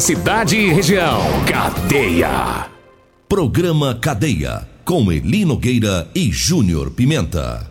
cidade e região. Cadeia. Programa Cadeia. Com Eli Nogueira e Júnior Pimenta.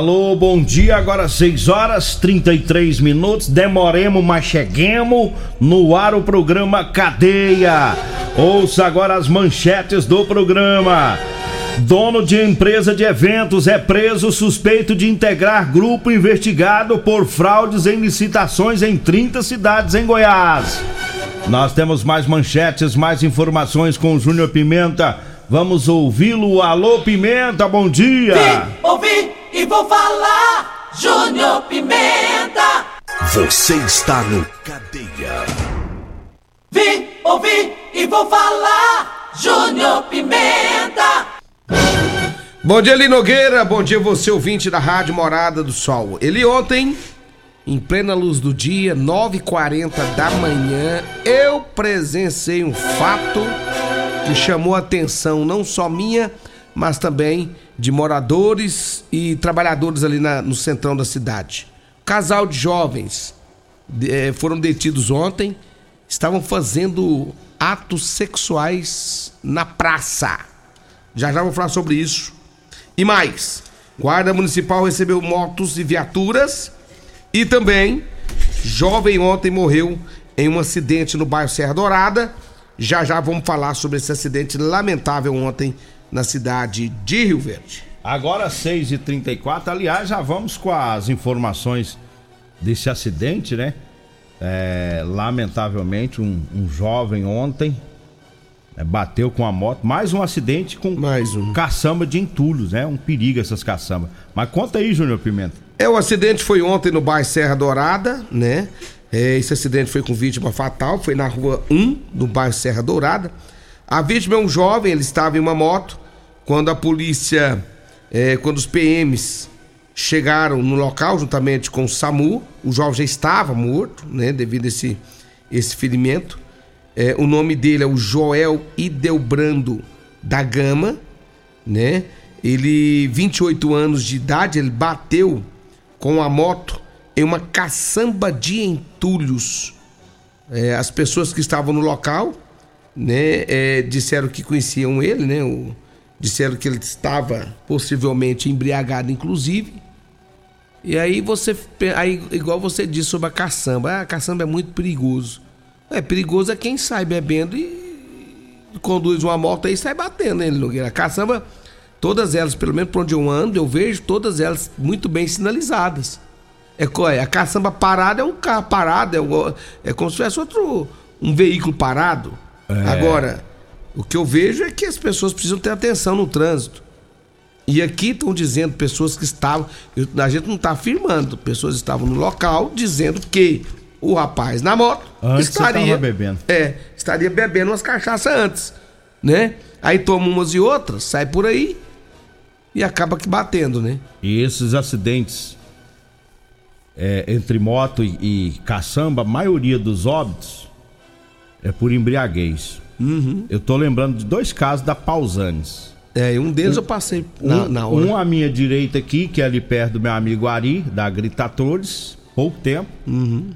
Alô, bom dia. Agora 6 horas 33 minutos. Demoremos, mas cheguemos no ar o programa Cadeia. Ouça agora as manchetes do programa. Dono de empresa de eventos é preso suspeito de integrar grupo investigado por fraudes em licitações em 30 cidades em Goiás. Nós temos mais manchetes, mais informações com o Júnior Pimenta. Vamos ouvi-lo. Alô, Pimenta, bom dia. Vim, ouvi e vou falar. Júnior Pimenta. Você está no Cadeia. Vim, ouvi e vou falar. Júnior Pimenta. Bom dia, Eli Nogueira. Bom dia, você ouvinte da Rádio Morada do Sol. Ele ontem, em plena luz do dia, 9h40 da manhã, eu presenciei um fato que chamou a atenção não só minha, mas também de moradores e trabalhadores ali na- no centrão da cidade. Casal de jovens eh, foram detidos ontem, estavam fazendo atos sexuais na praça. Já já vou falar sobre isso. E mais, Guarda Municipal recebeu motos e viaturas e também jovem ontem morreu em um acidente no bairro Serra Dourada. Já já vamos falar sobre esse acidente lamentável ontem na cidade de Rio Verde. Agora 6h34, aliás, já vamos com as informações desse acidente, né? É, lamentavelmente, um, um jovem ontem é, bateu com a moto. Mais um acidente com Mais um. caçamba de entulhos, né? Um perigo essas caçambas. Mas conta aí, Júnior Pimenta. É, o acidente foi ontem no bairro Serra Dourada, né? É, esse acidente foi com vítima fatal, foi na rua 1 do bairro Serra Dourada. A vítima é um jovem, ele estava em uma moto. Quando a polícia, é, quando os PMs chegaram no local juntamente com o SAMU, o jovem já estava morto, né? Devido a esse, esse ferimento. É, o nome dele é o Joel Idelbrando da Gama, né? Ele, 28 anos de idade, ele bateu com a moto em uma caçamba de entulhos. É, as pessoas que estavam no local, né, é, disseram que conheciam ele, né? o- disseram que ele estava possivelmente embriagado, inclusive. E aí você, aí, igual você disse sobre a caçamba, ah, a caçamba é muito perigoso. É perigoso é quem sai bebendo e conduz uma moto aí e sai batendo nele, Nogueira. A caçamba, todas elas, pelo menos por onde eu ando, eu vejo todas elas muito bem sinalizadas. É, é, a caçamba parada é um carro parado, é, um- é como se fosse outro, um veículo parado. Agora, o que eu vejo é que as pessoas precisam ter atenção no trânsito. E aqui estão dizendo pessoas que estavam. a gente não está afirmando, pessoas estavam no local dizendo que o rapaz na moto Antes estaria. bebendo. É, estaria bebendo umas cachaças antes, né? Aí toma umas e outras, sai por aí e acaba que batendo, né? E esses acidentes é, entre moto e, e caçamba, a maioria dos óbitos é por embriaguez. Eu tô lembrando de dois casos da Pausanes. É, e um deles eu passei na, um, na hora. um à minha direita aqui, que é ali perto do meu amigo Ari, da Gritatores, pouco tempo. Uhum.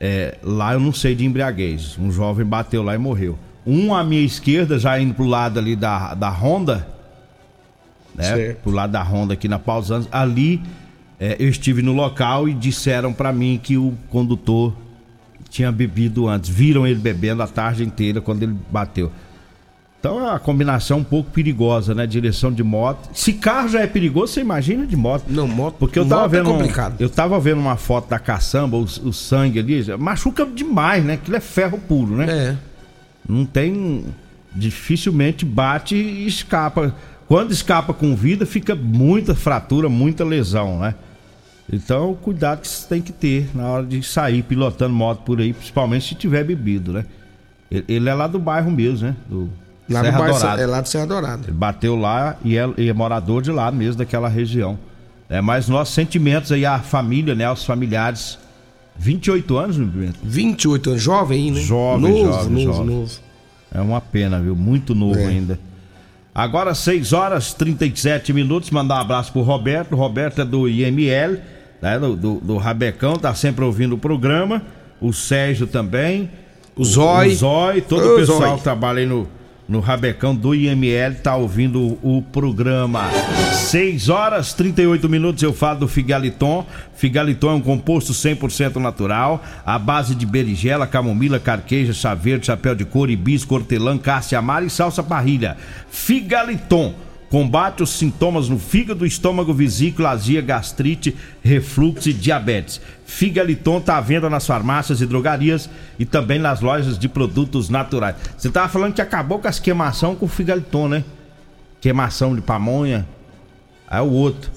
É, lá eu não sei de embriaguez. Um jovem bateu lá e morreu. Um à minha esquerda, já indo pro lado ali da, da Honda, né? Certo. Pro lado da Honda aqui na Pausanos. Ali é, eu estive no local e disseram pra mim que o condutor tinha bebido antes. Viram ele bebendo a tarde inteira quando ele bateu. Então é uma combinação um pouco perigosa, né? Direção de moto. Se carro já é perigoso, você imagina de moto. Não, moto- Porque eu tava é vendo. um- complicado. eu tava vendo uma foto da caçamba, o, o sangue ali. Machuca demais, né? Aquilo é ferro puro, né? É. Não tem. Dificilmente bate e escapa. Quando escapa com vida, fica muita fratura, muita lesão, né? Então, cuidado que você tem que ter na hora de sair pilotando moto por aí, principalmente se tiver bebido, né? Ele, ele é lá do bairro mesmo, né? Do Lá Serra no bairro, é lá do Serra Dourada. Ele bateu lá e é, e é morador de lá mesmo, daquela região. É, mas nossos sentimentos aí, a família, né? Os familiares. 28 anos, meu Pimenta? 28 anos, jovem né? Jovem, novo, jovem, novo, jovem. novo. É uma pena, viu? Muito novo É. ainda. Agora, 6 horas 37 minutos. Mandar um abraço pro Roberto. Roberto é do IML, né? Do, do, do Rabecão, tá sempre ouvindo o programa. O Sérgio também. O Zói. O Zói, todo o pessoal Zói. que trabalha aí no, no Rabecão do IML tá ouvindo o, o programa. 6 horas 38 minutos eu falo do Figaliton. Figaliton é um composto 100% natural, à base de berigela, camomila, carqueja, chá verde, chapéu de couro, hibisco, hortelã, cássia amara e salsa parrilha. Figaliton. Combate os sintomas no fígado, estômago, vesícula, azia, gastrite, refluxo e diabetes. Figaliton está à venda nas farmácias e drogarias e também nas lojas de produtos naturais. Você tava falando que acabou com as queimação com o Figaliton, né? Queimação de pamonha. Aí o outro.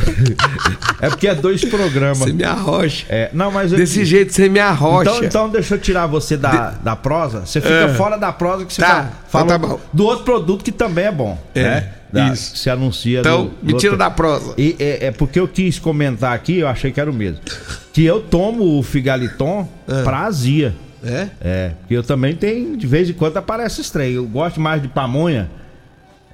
é porque é dois programas. Você me arrocha. É, não, mas eu- Desse jeito você me arrocha. então, então deixa eu tirar você da, da prosa. Você fica Ah. fora da prosa que você Tá, fala, então fala tá do outro produto que também é bom. É, né? Da- isso. Se anuncia. Então, do- me tira da prosa. E, é, é porque eu quis comentar aqui, eu achei que era o mesmo. Que eu tomo o Figaliton Ah. pra azia. É? É, porque eu também tenho, de vez em quando aparece estranho. Eu gosto mais de pamonha.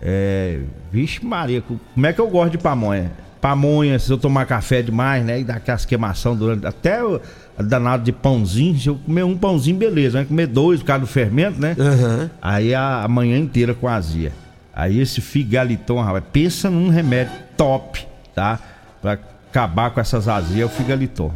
É. Vixe, Maria, como é que eu gosto de pamonha? Pamonha, se eu tomar café demais, né? E dar aquelas queimação durante. Até o danado de pãozinho. Se eu comer um pãozinho, beleza. Vai comer dois por causa do fermento, né? Aham. Aí a, a manhã inteira com azia. Aí esse figaliton, rapaz, pensa num remédio top, tá? Pra acabar com essas azias, é o figaliton.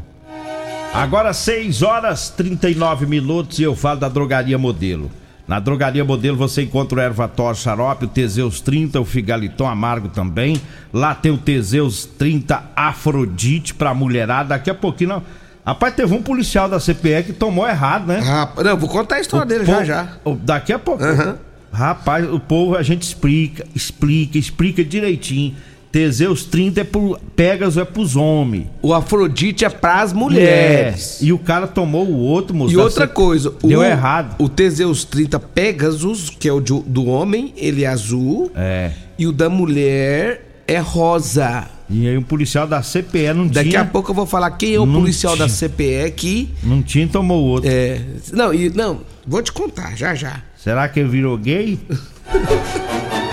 Agora 6 horas 39 minutos e eu falo da Drogaria Modelo. Na Drogaria Modelo você encontra o Ervator Xarope, o Teseus 30, o Figaliton Amargo também. Lá tem o Teseus 30 Afrodite pra mulherada. Daqui a pouquinho não. Rapaz, teve um policial da CPE que tomou errado, né? Rapaz, não, vou contar a história dele Po- já já. o- Daqui a pouco. Aham. Rapaz, o povo a gente explica, explica, explica direitinho. Teseus 30 é pro Pegasus é pros homens. O Afrodite é pras mulheres. É. E o cara tomou o outro, moço. E da outra coisa, Deu o, errado. O Teseus 30 Pegasus, que é o de- do homem, ele é azul. É. E o da mulher é rosa. E aí o policial da CPE não Daqui tinha. a pouco eu vou falar quem é o policial da tinha. CPE que. Não tinha e tomou o outro. É. Não, e, não, vou te contar já já. Será que ele virou gay?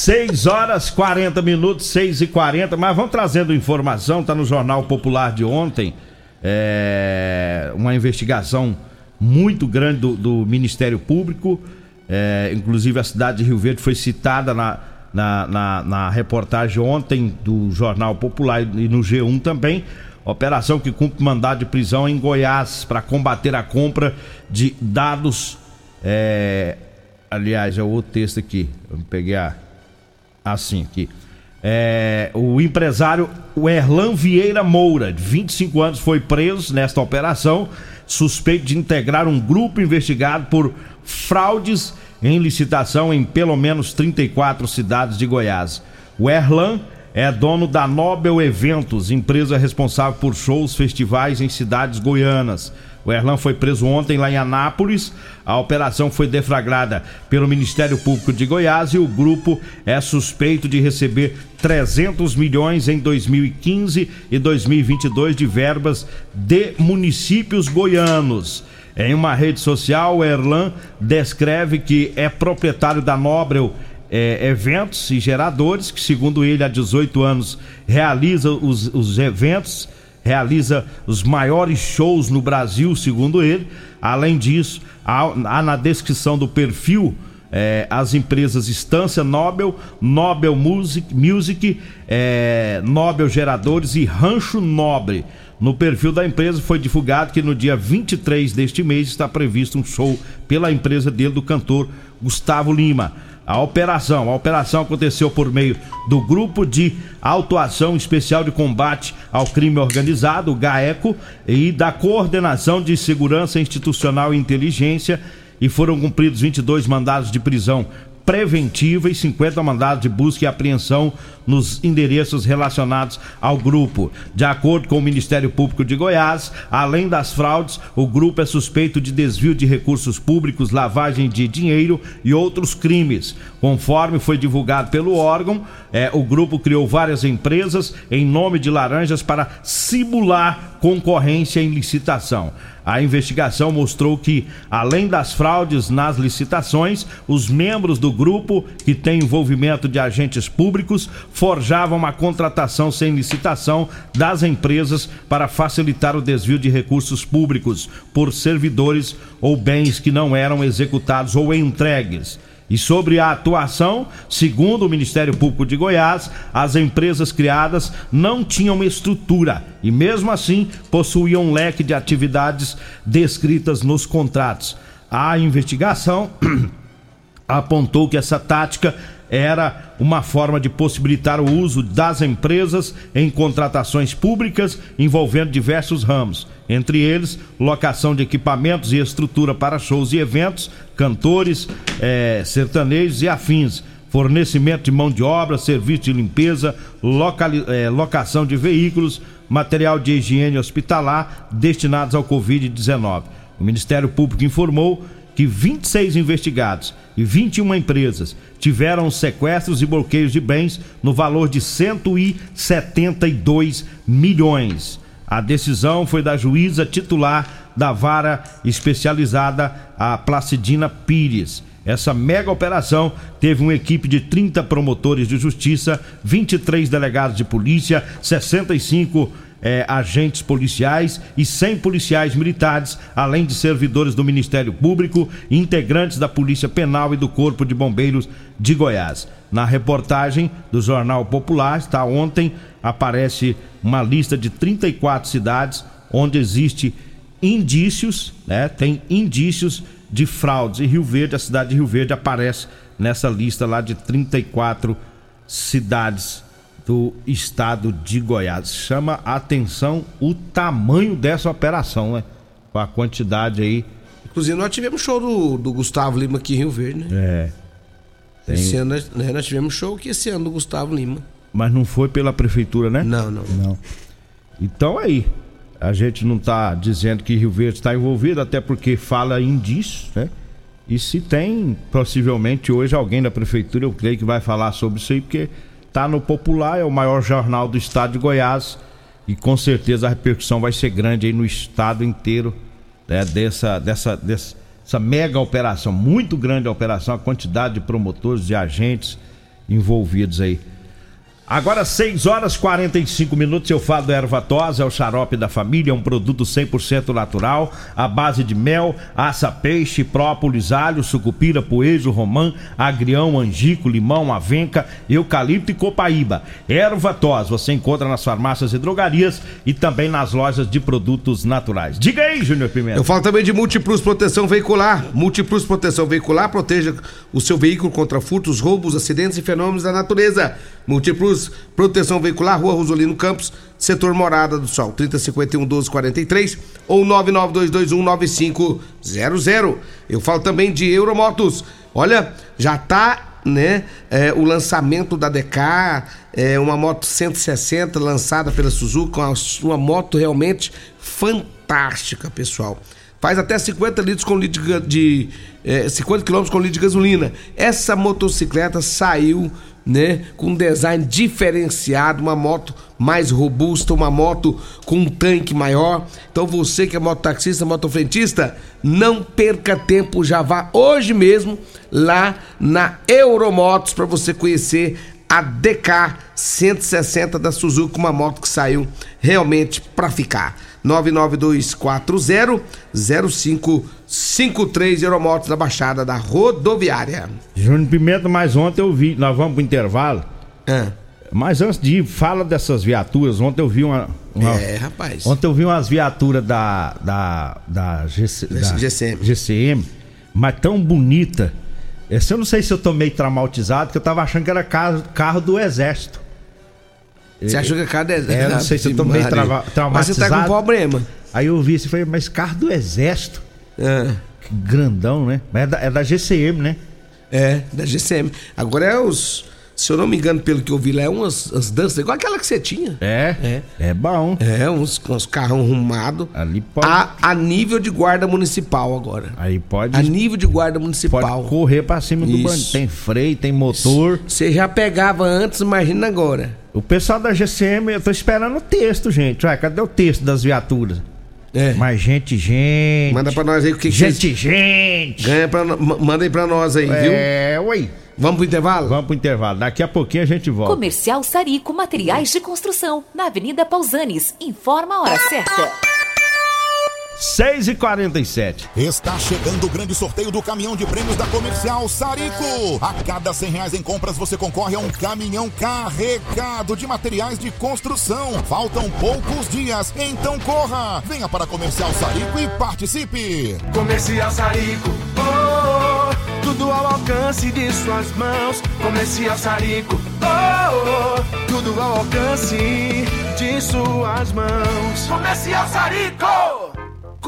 6 horas 40 minutos, 6 e 40 mas vamos trazendo informação, tá no Jornal Popular de ontem. É, uma investigação muito grande do, do Ministério Público. É, inclusive a cidade de Rio Verde foi citada na, na, na, na reportagem ontem do Jornal Popular e no G1 também. Operação que cumpre mandado de prisão em Goiás para combater a compra de dados. é, aliás, é o outro texto aqui. Eu peguei a, assim aqui. É, o empresário Erlan Vieira Moura, de 25 anos, foi preso nesta operação, suspeito de integrar um grupo investigado por fraudes em licitação em pelo menos 34 cidades de Goiás. O Erlan é dono da Nobel Eventos, empresa responsável por shows, festivais em cidades goianas. O Erlan foi preso ontem lá em Anápolis. A operação foi deflagrada pelo Ministério Público de Goiás e o grupo é suspeito de receber 300 milhões em 2015 e 2022 de verbas de municípios goianos. Em uma rede social, o Erlan descreve que é proprietário da Nobel é, eventos e geradores, que segundo ele há 18 anos realiza os, os eventos realiza os maiores shows no Brasil, segundo ele. Além disso, há, na descrição do perfil é, as empresas Estância Nobel, Nobel Music, Music é, Nobel Geradores e Rancho Nobre. No perfil da empresa foi divulgado que no dia 23 deste mês está previsto um show pela empresa dele do cantor Gustavo Lima. A operação, a operação aconteceu por meio do Grupo de Autuação Especial de Combate ao Crime Organizado, GAECO, e da Coordenação de Segurança Institucional e Inteligência e foram cumpridos 22 mandados de prisão preventiva e 50 mandados de busca e apreensão nos endereços relacionados ao grupo. De acordo com o Ministério Público de Goiás, além das fraudes, o grupo é suspeito de desvio de recursos públicos, lavagem de dinheiro e outros crimes. Conforme foi divulgado pelo órgão, é, o grupo criou várias empresas em nome de laranjas para simular concorrência em licitação. A investigação mostrou que, além das fraudes nas licitações, os membros do grupo, que têm envolvimento de agentes públicos, forjavam uma contratação sem licitação das empresas para facilitar o desvio de recursos públicos por servidores ou bens que não eram executados ou entregues. E sobre a atuação, segundo o Ministério Público de Goiás, as empresas criadas não tinham estrutura e, mesmo assim, possuíam um leque de atividades descritas nos contratos. A investigação apontou que essa tática era uma forma de possibilitar o uso das empresas em contratações públicas envolvendo diversos ramos, entre eles locação de equipamentos e estrutura para shows e eventos, cantores, eh, sertanejos e afins, fornecimento de mão de obra, serviço de limpeza, eh, locação de veículos, material de higiene hospitalar destinados ao Covid-19. O Ministério Público informou que 26 investigados e 21 empresas tiveram sequestros e bloqueios de bens no valor de 172 milhões. A decisão foi da juíza titular da vara especializada, a Placidina Pires. Essa mega operação teve uma equipe de 30 promotores de justiça, 23 delegados de polícia, 65 é, agentes policiais e 100 policiais militares, além de servidores do Ministério Público, integrantes da Polícia Penal e do Corpo de Bombeiros de Goiás. Na reportagem do Jornal Popular, está ontem, aparece uma lista de 34 cidades onde existe indícios, né? Tem indícios de fraudes. E Rio Verde, a cidade de Rio Verde aparece nessa lista lá de 34 cidades do estado de Goiás. Chama a atenção o tamanho dessa operação, né? Com a quantidade aí. Inclusive, nós tivemos show do, do Gustavo Lima aqui em Rio Verde, né? É. Tem... Esse ano né, nós tivemos show aqui esse ano do Gustavo Lima. Mas não foi pela prefeitura, né? Não, não. Não. Então aí, a gente não está dizendo que Rio Verde está envolvido, até porque fala indícios, né? E se tem, possivelmente hoje, alguém da prefeitura, eu creio que vai falar sobre isso aí, porque Tá no Popular, é o maior jornal do estado de Goiás e com certeza a repercussão vai ser grande aí no estado inteiro né, dessa, dessa, dessa mega operação, muito grande a operação, a quantidade de promotores e agentes envolvidos aí. Agora 6 horas 45 minutos eu falo do Ervatós, é o xarope da família, é um produto 100% natural, à base de mel, aça, peixe, própolis, alho, sucupira, poejo, romã, agrião, angico, limão, avenca, eucalipto e copaíba. Ervatós você encontra nas farmácias e drogarias e também nas lojas de produtos naturais. Diga aí, Júnior Pimenta. Eu falo também de Multiplus Proteção Veicular. Multiplus Proteção Veicular proteja o seu veículo contra furtos, roubos, acidentes e fenômenos da natureza. Multiplus Proteção Veicular, Rua Rosolino Campos, setor Morada do Sol, 3051 1243 ou 992219500. Eu falo também de Euromotos. Olha, já tá né, é, o lançamento da DK, é uma moto 160 lançada pela Suzuki, uma, uma moto realmente fantástica, pessoal. Faz até 50 litros com litro de, de é, 50 quilômetros com litro de gasolina. Essa motocicleta saiu né? Com um design diferenciado, uma moto mais robusta, uma moto com um tanque maior. Então você que é mototaxista, motofrentista, não perca tempo, já vá hoje mesmo lá na Euromotos para você conhecer a DK 160 da Suzuki, uma moto que saiu realmente para ficar. 99240 0553 Euromotos da Baixada da Rodoviária. Júnior Pimenta, mas ontem eu vi, nós vamos pro intervalo. Ah, Mas antes de ir, fala dessas viaturas. Ontem eu vi uma. uma- é, rapaz. Ontem eu vi umas viaturas da. da. da, GC, da GCM. GCM, mas tão bonita. Esse eu não sei se eu tô meio traumatizado, que eu tava achando que era carro, carro do exército. Você achou que a cada É, não sei se eu tô meio trava- Mas você tá com traumatizado. problema. Aí eu vi isso e falei, mas carro do exército? Ah, Que grandão, né? Mas é da, é da GCM, né? é, da GCM. Agora é os. Se eu não me engano, pelo que eu vi lá, é umas as danças, igual aquela que você tinha. É. É. É bom. É, uns, uns carrão arrumados. Ali pode. A, a nível de guarda municipal agora. Aí pode. A nível de guarda municipal. Pode correr pra cima do bandido. Tem freio, tem motor. Você já pegava antes, imagina agora. O pessoal da GCM, eu tô esperando o texto, gente. Ué, cadê o texto das viaturas? É. Mas gente, gente. Manda pra nós aí o que, que Gente, vocês gente. ganha pra Manda aí pra nós aí, viu? É, ui. Vamos pro intervalo? Vamos pro intervalo. Daqui a pouquinho a gente volta. Comercial Sarico Materiais de Construção, na Avenida Pausanes. Informa a hora certa. 6 e 47 Está chegando o grande sorteio do caminhão de prêmios da Comercial Sarico. A cada 100 reais em compras você concorre a um caminhão carregado de materiais de construção. Faltam poucos dias, então corra! Venha para a Comercial Sarico e participe! Comercial Sarico, oh, oh, oh, tudo ao alcance de suas mãos. Comercial Sarico, oh, oh, tudo ao alcance de suas mãos. Comercial Sarico!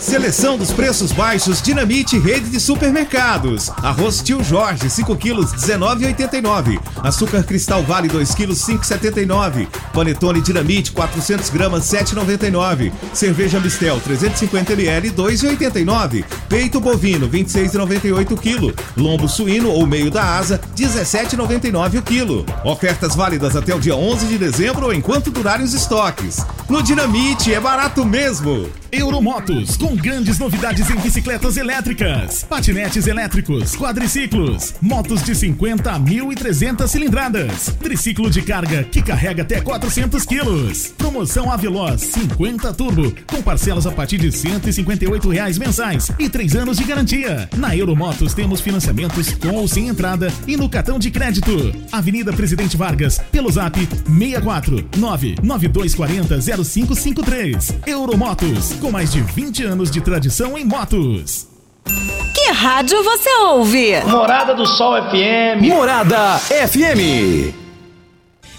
Seleção dos preços baixos Dinamite Rede de Supermercados. Arroz Tio Jorge, 5 quilos, 19,89. Açúcar Cristal Vale, 2 quilos, 5,79. Panetone Dinamite, 400 gramas, 7,99. Cerveja Mistel, 350 ml, 2,89. Peito bovino, 26,98 quilo. Lombo suíno ou meio da asa, 17,99 o quilo. Ofertas válidas até o dia 11 de dezembro ou enquanto durarem os estoques. No Dinamite é barato mesmo. Euromotos, com grandes novidades em bicicletas elétricas, patinetes elétricos, quadriciclos, motos de 50 a 1.300 cilindradas, triciclo de carga que carrega até 400 quilos. Promoção Aveloz 50 Turbo, com parcelas a partir de 158 reais mensais e 3 anos de garantia. Na Euromotos temos financiamentos com ou sem entrada e no cartão de crédito. Avenida Presidente Vargas, pelo zap 64 99240 0553. Euromotos, com mais de 20 anos de tradição em motos. Que rádio você ouve? Morada do Sol FM. Morada FM.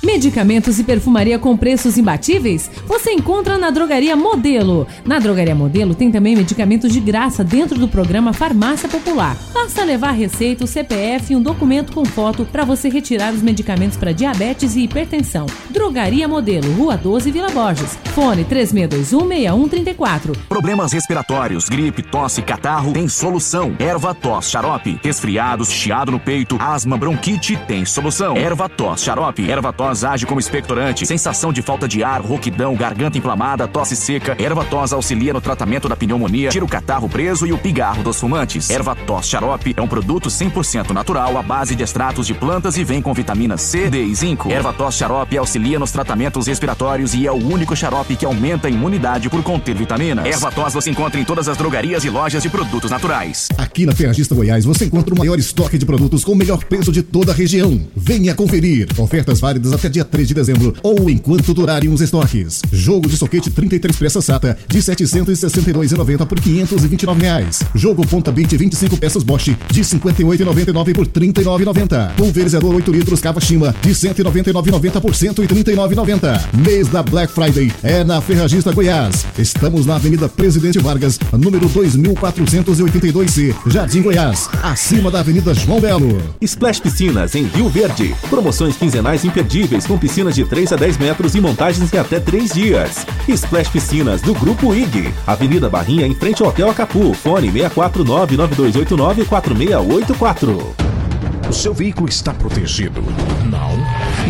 Medicamentos e perfumaria com preços imbatíveis? Você encontra na Drogaria Modelo. Na Drogaria Modelo tem também medicamentos de graça dentro do programa Farmácia Popular. Basta levar receita, o CPF e um documento com foto para você retirar os medicamentos para diabetes e hipertensão. Drogaria Modelo, Rua 12, Vila Borges. Fone 36216134. Problemas respiratórios, gripe, tosse, catarro, tem solução. Erva tos, xarope. Resfriados, chiado no peito, asma, bronquite, tem solução. Erva tos, xarope. Erva tos age como expectorante. Sensação de falta de ar, rouquidão, garganta inflamada, tosse seca. Erva tos auxilia no tratamento da pneumonia, tira o catarro preso e o pigarro dos fumantes. Erva tos xarope é um produto 100% natural à base de extratos de plantas e vem com vitaminas C, D e zinco. Erva tos xarope auxilia nos tratamentos respiratórios e é o único xarope que aumenta a imunidade por conter vitaminas. Erva tos você encontra em todas as drogarias e lojas de produtos naturais. Aqui na Ferragista Goiás você encontra o maior estoque de produtos com o melhor preço de toda a região. Venha conferir. Ofertas válidas até dia 3 de dezembro ou enquanto durarem os estoques. Jogo de soquete 33 peças SATA de R$ 762,90 por 529 reais. Jogo ponta bit 25 peças Bosch de R$ 58,99 por R$ 39,90. Pulverizador 8 litros Kawashima de R$ 199,90 por R$ 139,90. Mês da Black Friday é na Ferragista Goiás. Estamos na Avenida Presidente Vargas, número 2482C, Jardim Goiás, acima da Avenida João Belo. Splash Piscinas em Rio Verde. Promoções quinzenais imperdíveis com piscinas de 3 a 10 metros e montagens em até 3 dias. Splash Piscinas do Grupo IG. Avenida Barrinha em frente ao Hotel Acapu. Fone 64992894684. O seu veículo está protegido? Não?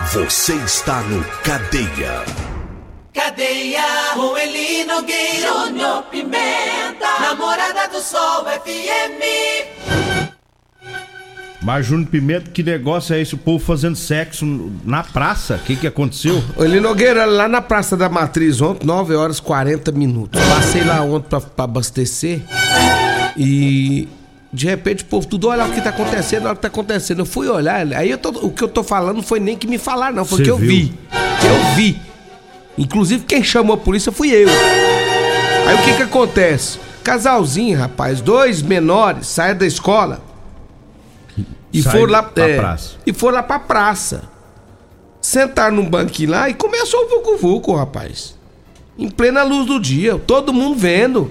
Você está no Cadeia. Cadeia, com Eli Nogueira, Júnior Pimenta, Namorada do Sol FM. Mas Júnior Pimenta, que negócio é esse? O povo fazendo sexo na praça? O que que aconteceu? Eli Nogueira, lá na Praça da Matriz ontem, 9 horas e 40 minutos. Passei lá ontem pra, pra abastecer e de repente o povo tudo olha o que tá acontecendo, olha o que tá acontecendo. Eu fui olhar, aí eu tô- o que eu tô falando não foi nem que me falaram, não, foi Cê que eu viu? vi. Que eu vi. Inclusive quem chamou a polícia fui eu. Aí o que que acontece? Casalzinho, rapaz, dois menores saíram da escola e Saíram foram lá pra é, praça. e foram lá pra praça. Sentaram num banquinho lá e começou o vucu-vucu, rapaz. Em plena luz do dia, todo mundo vendo.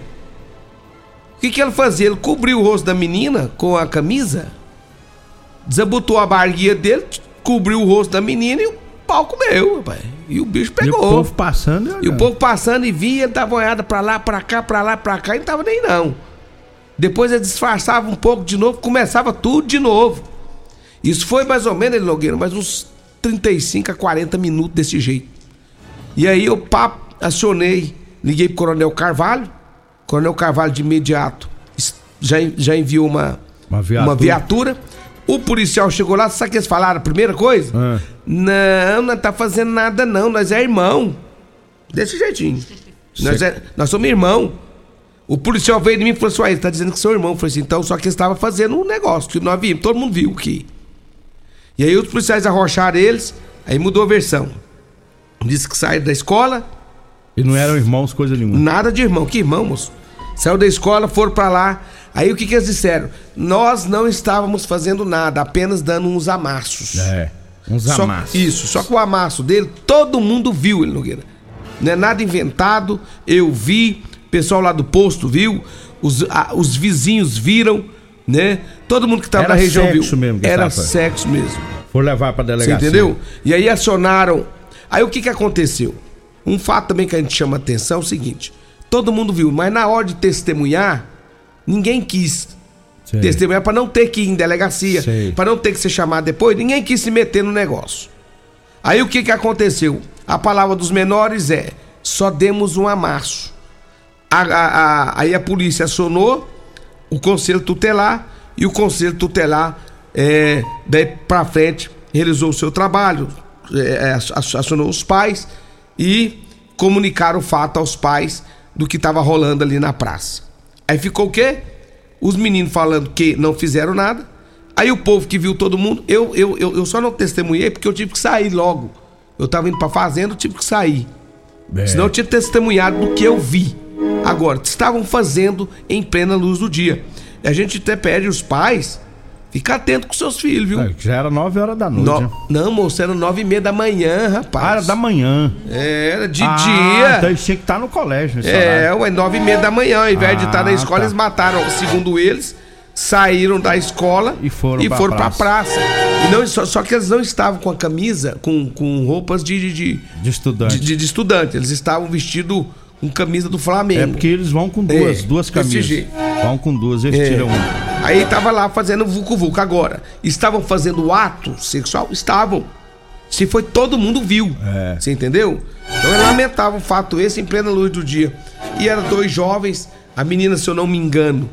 O que, que ele fazia? Ele cobriu o rosto da menina com a camisa, desabotou a barguinha dele, cobriu o rosto da menina e o pau comeu, rapaz. E o bicho E pegou. o povo passando E o povo passando e via, ele dava olhada pra lá, pra cá, pra lá, pra cá, e não tava nem não. Depois ele disfarçava um pouco de novo, começava tudo de novo. Isso foi mais ou menos, ele Nogueira, mais uns 35 a 40 minutos desse jeito. E aí eu pá, acionei, liguei pro Coronel Carvalho. Coronel Carvalho de imediato já, já enviou uma, Uma viatura. uma viatura. O policial chegou lá, sabe o que eles falaram? Primeira coisa? Ah. Não, não tá fazendo nada não, nós é irmão. Desse jeitinho. Nós, é- nós somos irmão. O policial veio de mim e falou assim: "Ué, ele tá dizendo que seu irmão. Eu falei assim: então, só que eles estavam fazendo um negócio, que nós vimos, todo mundo viu aqui. E aí os policiais arrocharam eles, aí mudou a versão. Disse que saíram da escola. E não eram irmãos, coisa nenhuma. Nada de irmão, que irmão, moço? Saiu da escola, foram pra lá. Aí o que, que eles disseram? Nós não estávamos fazendo nada, apenas dando uns amassos. É, uns Só- amassos. Isso, só que o amasso dele, todo mundo viu ele, Nogueira. Não é nada inventado, eu vi, o pessoal lá do posto viu, os, a- os vizinhos viram, né? Todo mundo que tava Era na região sexo viu. mesmo que Era tava. sexo mesmo. For levar pra Você delegacia. entendeu? E aí acionaram. Aí o que que aconteceu? Um fato também que a gente chama atenção é o seguinte: todo mundo viu, mas na hora de testemunhar, ninguém quis Sei. testemunhar para não ter que ir em delegacia, para não ter que ser chamado depois, ninguém quis se meter no negócio. Aí o que que aconteceu? A palavra dos menores é: só demos um amasso. A- a- a- aí a polícia acionou o conselho tutelar e o conselho tutelar, é, daí pra frente, realizou o seu trabalho, é, é, acionou os pais e comunicaram o fato aos pais do que estava rolando ali na praça. Aí ficou o quê? Os meninos falando que não fizeram nada. Aí o povo que viu todo mundo, eu, eu, eu, eu só não testemunhei porque eu tive que sair logo. Eu tava indo pra fazenda, eu tive que sair. É. Senão eu tinha testemunhado do que eu vi. Agora, estavam fazendo em plena luz do dia. E a gente até pede os pais Fica atento com seus filhos, viu? É, já era 9 horas da noite. No- né? Não, moço, era nove e meia da manhã, rapaz. Ah, era da manhã. Era de Ah, dia. Então eles tinham que estar no colégio. É, horário. ué, nove e meia da manhã, ao invés de estar na Ah, escola, tá. eles mataram, segundo eles, saíram da escola E foram e pra foram pra praça. praça. E não, só, só que eles não estavam com a camisa, com, com roupas de, de, de, De estudante. de, de estudante. Eles estavam vestidos com camisa do Flamengo. É porque eles vão com duas, É, duas camisas. Vão com duas, eles É. tiram uma. Aí tava lá fazendo vucu vucu. Agora, estavam fazendo ato sexual? Estavam. Se foi todo mundo viu. É. Você entendeu? Então é lamentável o fato esse em plena luz do dia. E eram dois jovens, a menina, se eu não me engano,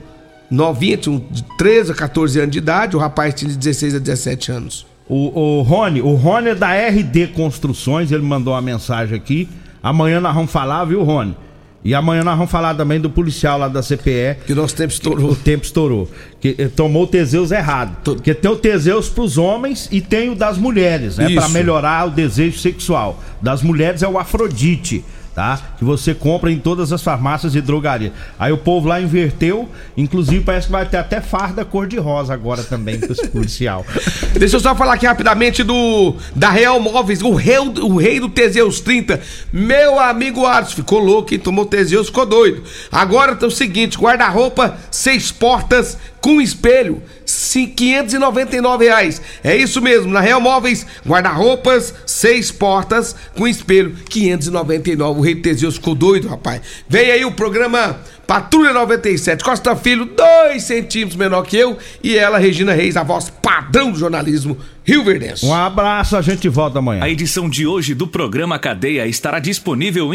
novinha, tinha de 13 a 14 anos de idade, o rapaz tinha de 16 a 17 anos. O, o Rony, o Rony é da RD Construções, ele mandou uma mensagem aqui. Amanhã nós vamos falar, viu, Rony? E amanhã nós vamos falar também do policial lá da CPE. Que o nosso tempo estourou. O tempo estourou. Que eh, tomou o Teseus errado. Porque tem o Teseus pros homens e tem o das mulheres, né? Pra Isso. melhorar o desejo sexual. Das mulheres é o Afrodite, tá? Que você compra em todas as farmácias e drogarias. Aí o povo lá inverteu, inclusive parece que vai ter até farda cor-de-rosa agora também com esse policial. Deixa eu só falar aqui rapidamente do da Real Móveis, o rei, o rei do Teseus 30. Meu amigo Arthur ficou louco, hein? Tomou Teseus, ficou doido. Agora tá o seguinte: guarda-roupa, seis portas com espelho, 599 reais. É isso mesmo, na Real Móveis, guarda-roupas, seis portas com espelho, 599. O rei Teseus ficou doido, rapaz. Vem aí o programa Patrulha 97, Costa Filho, dois centímetros menor que eu, e ela, Regina Reis, a voz padrão do jornalismo Rio Verdense. Um abraço, a gente volta amanhã. A edição de hoje do programa Cadeia estará disponível em